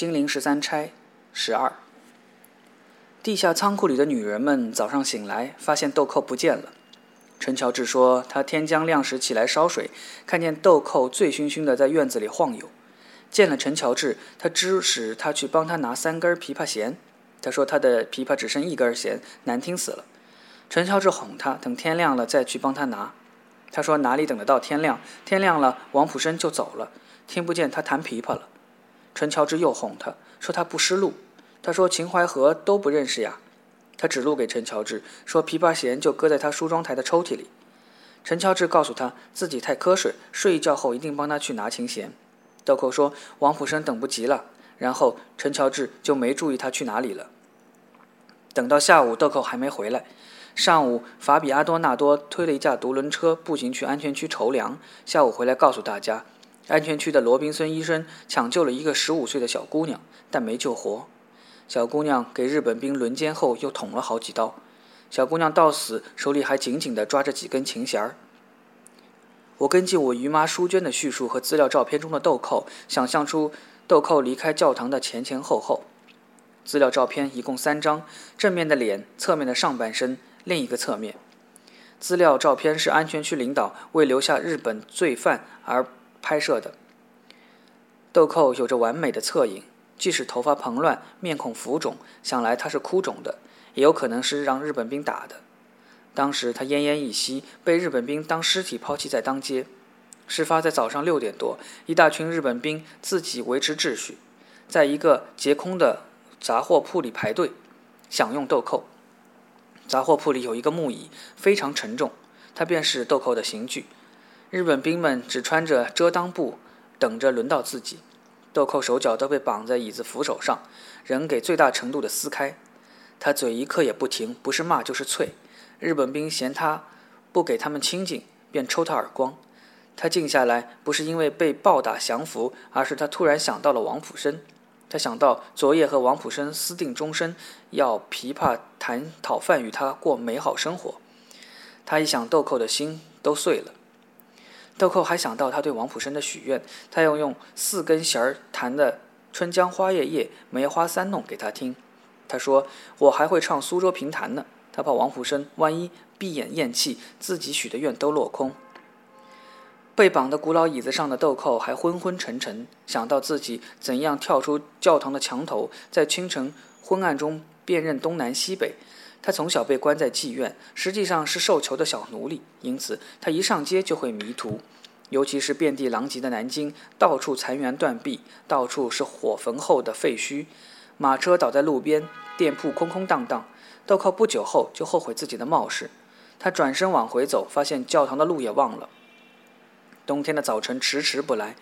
金陵十三钗十二。地下仓库里的女人们早上醒来，发现豆蔻不见了。陈乔治说，他天将亮时起来烧水，看见豆蔻醉醺醺的在院子里晃悠。见了陈乔治，他指使他去帮他拿三根琵琶弦。他说他的琵琶只剩一根弦，难听死了。陈乔治哄他，等天亮了再去帮他拿。他说哪里等得到天亮？天亮了，王普生就走了，听不见他弹琵琶了。陈乔治又哄他说他不识路。他说秦淮河都不认识呀。他指路给陈乔治，说琵琶弦就搁在他梳妆台的抽屉里。陈乔治告诉他自己太瞌睡，睡一觉后一定帮他去拿琴弦。豆蔻说王普生等不及了。然后陈乔治就没注意他去哪里了。等到下午，豆蔻还没回来。上午，法比阿多纳多推了一架独轮车步行去安全区筹粮。下午回来告诉大家，安全区的罗宾森医生抢救了一个十五岁的小姑娘，但没救活。小姑娘给日本兵轮奸后又捅了好几刀。小姑娘到死手里还紧紧地抓着几根琴弦儿。我根据我姨妈淑娟的叙述和资料照片中的豆蔻，想象出。豆蔻离开教堂的前前后后，资料照片一共三张：正面的脸，侧面的上半身，另一个侧面。资料照片是安全区领导为留下日本罪犯而拍摄的。豆蔻有着完美的侧影，即使头发蓬乱，面孔浮肿，想来他是哭肿的，也有可能是让日本兵打的。当时他奄奄一息，被日本兵当尸体抛弃在当街。事发在早上六点多，一大群日本兵自己维持秩序，在一个劫空的杂货铺里排队，享用豆蔻。杂货铺里有一个木椅，非常沉重，它便是豆蔻的刑具。日本兵们只穿着遮裆布，等着轮到自己。豆蔻手脚都被绑在椅子扶手上，人给最大程度的撕开。他嘴一刻也不停，不是骂就是啐。日本兵嫌他不给他们清静，便抽他耳光。他静下来，不是因为被暴打降服，而是他突然想到了王普生。他想到昨夜和王普生私定终身，要琵琶弹讨饭与他过美好生活。他一想，豆蔻的心都碎了。豆蔻还想到他对王普生的许愿，他要用四根弦儿弹的《春江花月夜》《梅花三弄》给他听。他说：“我还会唱苏州评弹呢。”他怕王普生万一闭眼咽气，自己许的愿都落空。被绑的古老椅子上的豆蔻还昏昏沉沉，想到自己怎样跳出教堂的墙头，在清晨昏暗中辨认东南西北。他从小被关在妓院，实际上是受囚的小奴隶，因此他一上街就会迷途。尤其是遍地狼藉的南京，到处残垣断壁，到处是火焚后的废墟，马车倒在路边，店铺空空荡荡。豆蔻不久后就后悔自己的冒失，他转身往回走，发现教堂的路也忘了。冬天的早晨迟迟不来，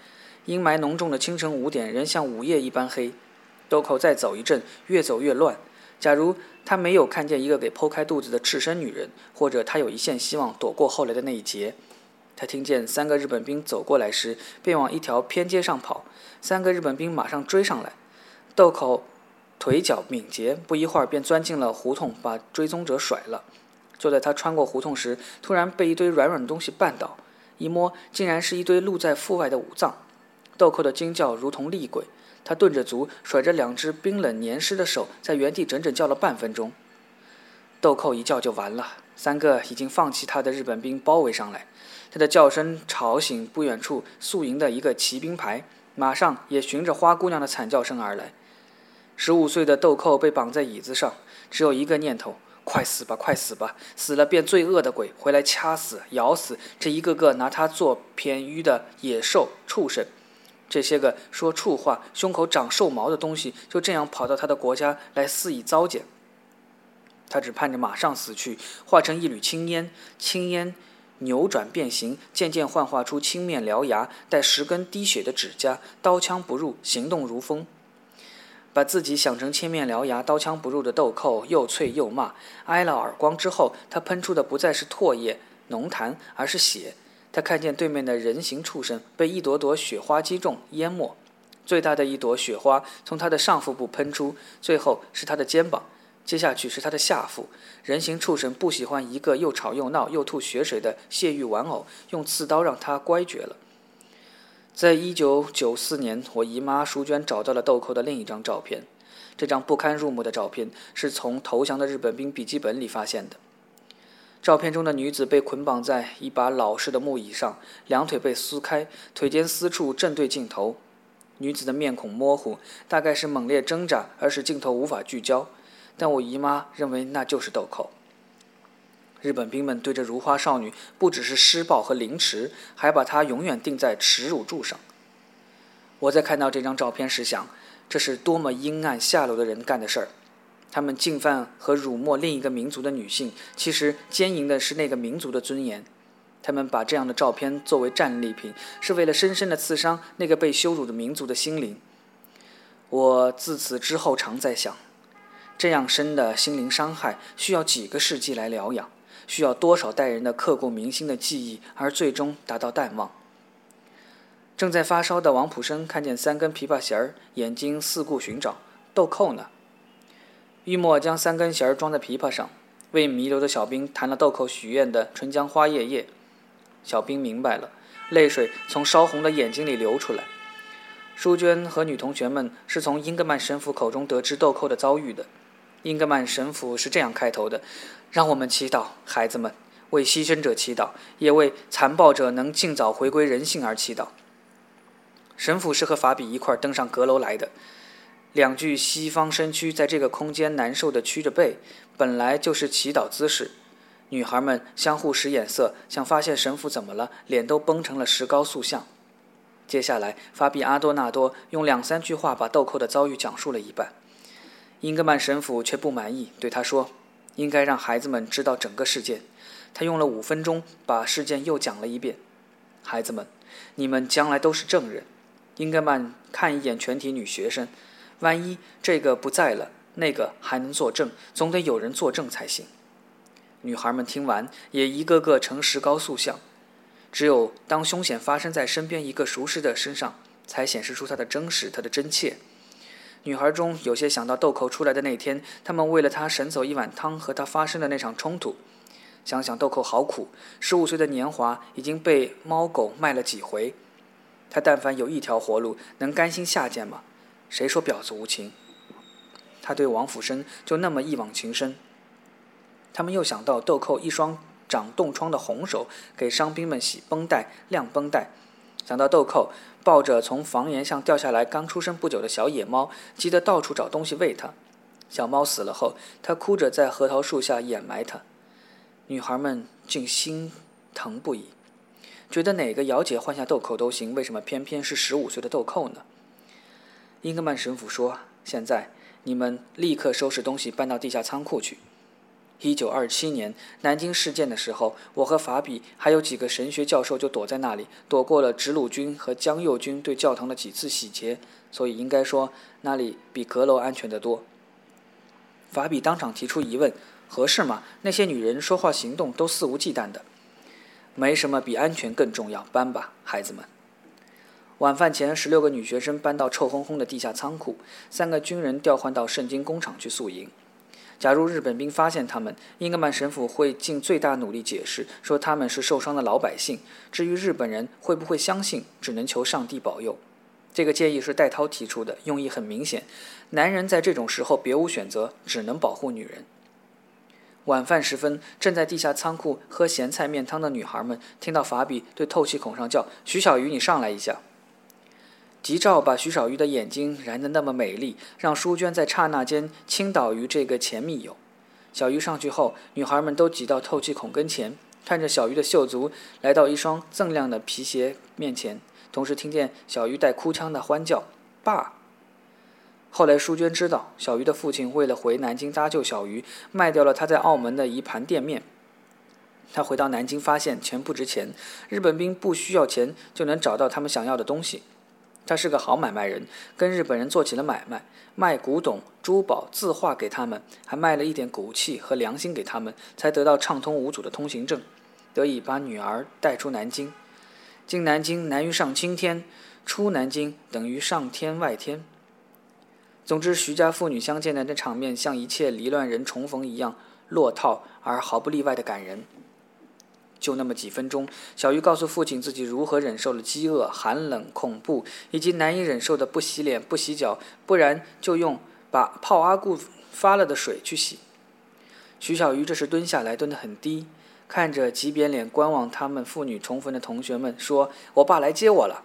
阴霾浓重的清晨五点仍像午夜一般黑。豆蔻再走一阵，越走越乱。假如他没有看见一个给剖开肚子的赤身女人，或者他有一线希望躲过后来的那一劫，他听见三个日本兵走过来时，便往一条偏街上跑。三个日本兵马上追上来，豆蔻腿脚敏捷，不一会儿便钻进了胡同，把追踪者甩了。就在他穿过胡同时，突然被一堆软软的东西绊倒。一摸，竟然是一堆露在腹外的五脏。豆蔻的惊叫如同厉鬼，他顿着足，甩着两只冰冷黏湿的手，在原地整整叫了半分钟。豆蔻一叫就完了，三个已经放弃他的日本兵包围上来，他的叫声吵醒不远处宿营的一个骑兵排，马上也循着花姑娘的惨叫声而来。十五岁的豆蔻被绑在椅子上，只有一个念头。快死吧，快死吧！死了变罪恶的鬼，回来掐死、咬死这一个个拿他做偏愚的野兽畜生。这些个说畜话、胸口长兽毛的东西，就这样跑到他的国家来肆意糟践。他只盼着马上死去，化成一缕青烟，青烟扭转变形，渐渐幻化出青面獠牙、带十根滴血的指甲，刀枪不入，行动如风。把自己想成千面獠牙、刀枪不入的豆蔻，又啐又骂，挨了耳光之后，他喷出的不再是唾液、浓痰，而是血。他看见对面的人形畜生被一朵朵雪花击中，淹没。最大的一朵雪花从他的上腹部喷出，最后是他的肩膀，接下去是他的下腹。人形畜生不喜欢一个又吵又闹又吐血水的泄欲玩偶，用刺刀让他乖绝了。在一九九四年，我姨妈淑娟找到了豆蔻的另一张照片。这张不堪入目的照片是从投降的日本兵笔记本里发现的。照片中的女子被捆绑在一把老式的木椅上，两腿被撕开，腿间私处正对镜头。女子的面孔模糊，大概是猛烈挣扎而使镜头无法聚焦。但我姨妈认为那就是豆蔻。日本兵们对这如花少女不只是施暴和凌迟，还把她永远钉在耻辱柱上。我在看到这张照片时想，这是多么阴暗下流的人干的事儿！他们进犯和辱没另一个民族的女性，其实奸淫的是那个民族的尊严。他们把这样的照片作为战利品，是为了深深地刺伤那个被羞辱的民族的心灵。我自此之后常在想，这样深的心灵伤害需要几个世纪来疗养，需要多少代人的刻骨铭心的记忆，而最终达到淡忘。正在发烧的王普生看见三根琵琶弦儿，眼睛四顾寻找，豆蔻呢？玉墨将三根弦装在琵琶上，为弥留的小兵弹了豆蔻许愿的《春江花月夜》。小兵明白了，泪水从烧红的眼睛里流出来。淑娟和女同学们是从英格曼神父口中得知豆蔻的遭遇的。英格曼神父是这样开头的：“让我们祈祷，孩子们，为牺牲者祈祷，也为残暴者能尽早回归人性而祈祷。”神父是和法比一块登上阁楼来的。两具西方身躯在这个空间难受地屈着背，本来就是祈祷姿势。女孩们相互使眼色，想发现神父怎么了，脸都绷成了石膏塑像。接下来，法比阿多纳多用两三句话把豆蔻的遭遇讲述了一半。英格曼神父却不满意，对他说：“应该让孩子们知道整个事件。”他用了五分钟把事件又讲了一遍。孩子们，你们将来都是证人。英格曼看一眼全体女学生。万一这个不在了，那个还能作证，总得有人作证才行。女孩们听完，也一个个成石膏塑像。只有当凶险发生在身边一个熟识的身上，才显示出它的真实，它的真切。女孩中有些想到豆蔻出来的那天，他们为了他省走一碗汤和他发生的那场冲突。想想豆蔻好苦，十五岁的年华已经被猫狗卖了几回。他但凡有一条活路，能甘心下贱吗？谁说婊子无情？他对王府生就那么一往情深。他们又想到豆蔻一双长冻疮的红手给伤兵们洗绷带、晾绷带，想到豆蔻抱着从房檐上掉下来刚出生不久的小野猫，急得到处找东西喂它。小猫死了后，他哭着在核桃树下掩埋它。女孩们竟心疼不已，觉得哪个姚姐换下豆蔻都行，为什么偏偏是十五岁的豆蔻呢？英格曼神父说：“现在你们立刻收拾东西搬到地下仓库去。一九二七年南京事件的时候，我和法比还有几个神学教授就躲在那里，躲过了直鲁军和江右军对教堂的几次洗劫，所以应该说那里比阁楼安全得多。”法比当场提出疑问：“合适吗？那些女人说话行动都肆无忌惮的，没什么比安全更重要。搬吧，孩子们。”晚饭前，十六个女学生搬到臭烘烘的地下仓库，三个军人调换到圣经工厂去宿营。假如日本兵发现他们，英格曼神父会尽最大努力解释，说他们是受伤的老百姓。至于日本人会不会相信，只能求上帝保佑。这个建议是戴涛提出的，用意很明显：男人在这种时候别无选择，只能保护女人。晚饭时分，正在地下仓库喝咸菜面汤的女孩们听到法比对透气孔上叫：“徐小鱼，你上来一下。”吉兆把徐少玉的眼睛燃得那么美丽，让淑娟在刹那间倾倒于这个前密友。小鱼上去后，女孩们都挤到透气孔跟前，看着小鱼的秀足，来到一双锃亮的皮鞋面前，同时听见小鱼带哭腔的欢叫：“爸！”后来淑娟知道，小鱼的父亲为了回南京搭救小鱼，卖掉了他在澳门的一盘店面。他回到南京，发现钱不值钱，日本兵不需要钱就能找到他们想要的东西。他是个好买卖人，跟日本人做起了买卖，卖古董、珠宝、字画给他们，还卖了一点骨气和良心给他们，才得到畅通无阻的通行证，得以把女儿带出南京。进南京难于上青天，出南京等于上天外天。总之，徐家父女相见的那场面，像一切离乱人重逢一样，落套而毫不例外的感人。就那么几分钟，小鱼告诉父亲自己如何忍受了饥饿、寒冷、恐怖，以及难以忍受的不洗脸、不洗脚，不然就用把泡阿固发了的水去洗。徐小鱼这时蹲下来，蹲得很低，看着挤扁脸观望他们父女重逢的同学们，说：“我爸来接我了。”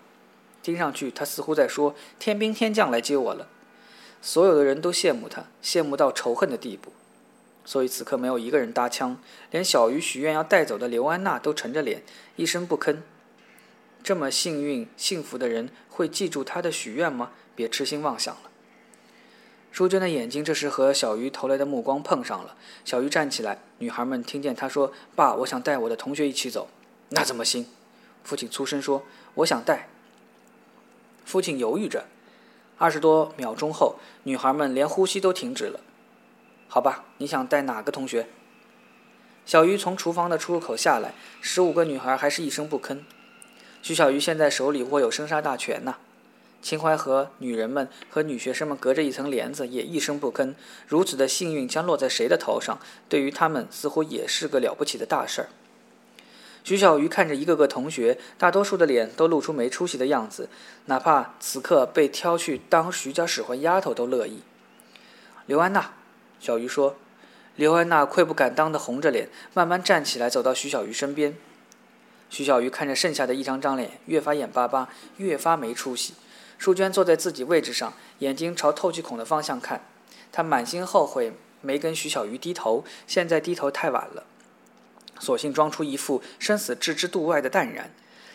听上去他似乎在说：“天兵天将来接我了。”所有的人都羡慕他，羡慕到仇恨的地步。所以此刻没有一个人搭腔，连小鱼许愿要带走的刘安娜都沉着脸，一声不吭。这么幸运、幸福的人会记住他的许愿吗？别痴心妄想了。淑娟的眼睛这时和小鱼投来的目光碰上了。小鱼站起来，女孩们听见她说：“爸，我想带我的同学一起走。”那怎么行？父亲粗声说：“我想带。”父亲犹豫着，二十多秒钟后，女孩们连呼吸都停止了。好吧，你想带哪个同学？小鱼从厨房的出入口下来，十五个女孩还是一声不吭。徐小鱼现在手里握有生杀大权呐。秦淮河女人们和女学生们隔着一层帘子，也一声不吭。如此的幸运将落在谁的头上，对于他们似乎也是个了不起的大事儿。徐小鱼看着一个个同学，大多数的脸都露出没出息的样子，哪怕此刻被挑去当徐家使唤丫头都乐意。刘安娜。小鱼说：“刘安娜愧不敢当的红着脸，慢慢站起来，走到徐小鱼身边。徐小鱼看着剩下的一张张脸，越发眼巴巴，越发没出息。淑娟坐在自己位置上，眼睛朝透气孔的方向看。她满心后悔没跟徐小鱼低头，现在低头太晚了，索性装出一副生死置之度外的淡然。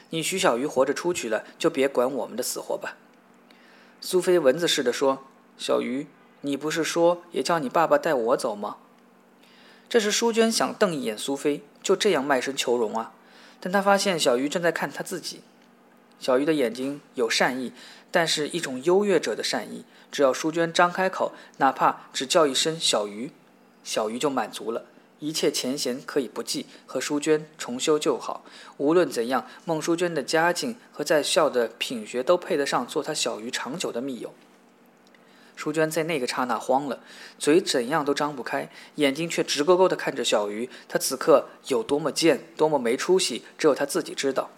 你徐小鱼活着出去了，就别管我们的死活吧。”苏菲蚊子似的说：“小鱼。”你不是说也叫你爸爸带我走吗？这时，淑娟想瞪一眼苏菲，就这样卖身求荣啊！但她发现小鱼正在看她自己。小鱼的眼睛有善意，但是一种优越者的善意。只要淑娟张开口，哪怕只叫一声“小鱼”，小鱼就满足了，一切前嫌可以不计，和淑娟重修旧好。无论怎样，孟淑娟的家境和在校的品学都配得上做她小鱼长久的密友。淑娟在那个刹那慌了，嘴怎样都张不开，眼睛却直勾勾地看着小鱼。她此刻有多么贱，多么没出息，只有她自己知道。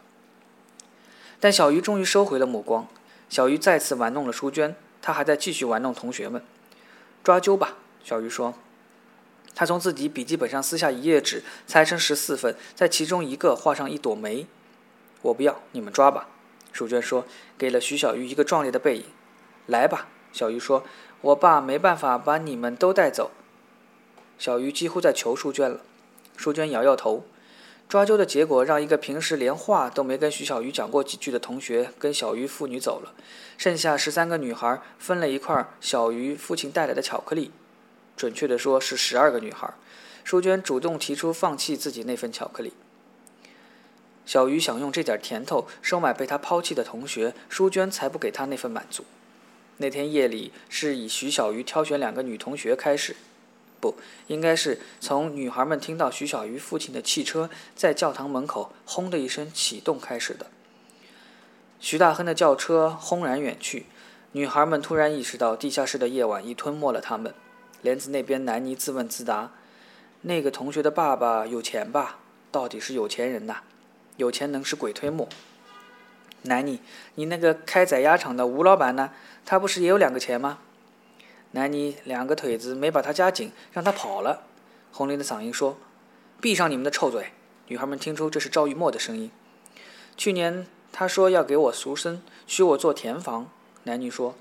但小鱼终于收回了目光。小鱼再次玩弄了淑娟，她还在继续玩弄同学们。抓阄吧，小鱼说。他从自己笔记本上撕下一页纸，裁成十四份，在其中一个画上一朵梅。我不要，你们抓吧。淑娟说，给了徐小鱼一个壮烈的背影。来吧。小鱼说：“我爸没办法把你们都带走。”小鱼几乎在求淑娟了。淑娟摇摇头。抓阄的结果让一个平时连话都没跟徐小鱼讲过几句的同学跟小鱼父女走了，剩下十三个女孩分了一块小鱼父亲带来的巧克力，准确的说是十二个女孩。淑娟主动提出放弃自己那份巧克力。小鱼想用这点甜头收买被他抛弃的同学，淑娟才不给他那份满足。那天夜里是以徐小鱼挑选两个女同学开始，不应该是从女孩们听到徐小鱼父亲的汽车在教堂门口轰的一声启动开始的。徐大亨的轿车轰然远去，女孩们突然意识到地下室的夜晚已吞没了他们。帘子那边，南妮自问自答：“那个同学的爸爸有钱吧？到底是有钱人呐，有钱能使鬼推磨。”南妮，你那个开宰鸭场的吴老板呢？他不是也有两个钱吗？南妮两个腿子没把他夹紧，让他跑了。红林的嗓音说：“闭上你们的臭嘴！”女孩们听出这是赵玉墨的声音。去年他说要给我赎身，许我做田房。男女说：“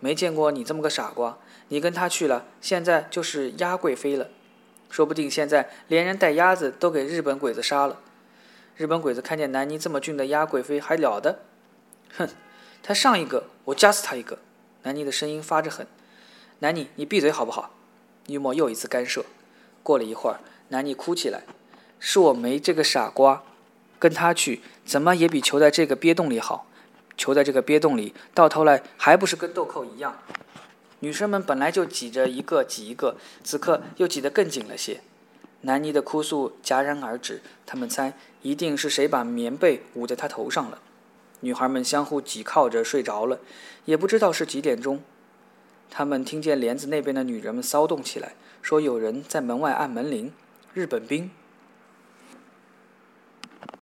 没见过你这么个傻瓜。你跟他去了，现在就是鸭贵妃了。说不定现在连人带鸭子都给日本鬼子杀了。”日本鬼子看见南妮这么俊的丫贵妃还了得？哼，他上一个我夹死他一个！南妮的声音发着狠。南妮，你闭嘴好不好？玉墨又一次干涉。过了一会儿，南妮哭起来：“是我没这个傻瓜，跟他去怎么也比囚在这个鳖洞里好。囚在这个鳖洞里，到头来还不是跟豆蔻一样？女生们本来就挤着一个挤一个，此刻又挤得更紧了些。”南妮的哭诉戛然而止，他们猜一定是谁把棉被捂在他头上了。女孩们相互挤靠着睡着了，也不知道是几点钟。他们听见帘子那边的女人们骚动起来，说有人在门外按门铃。日本兵。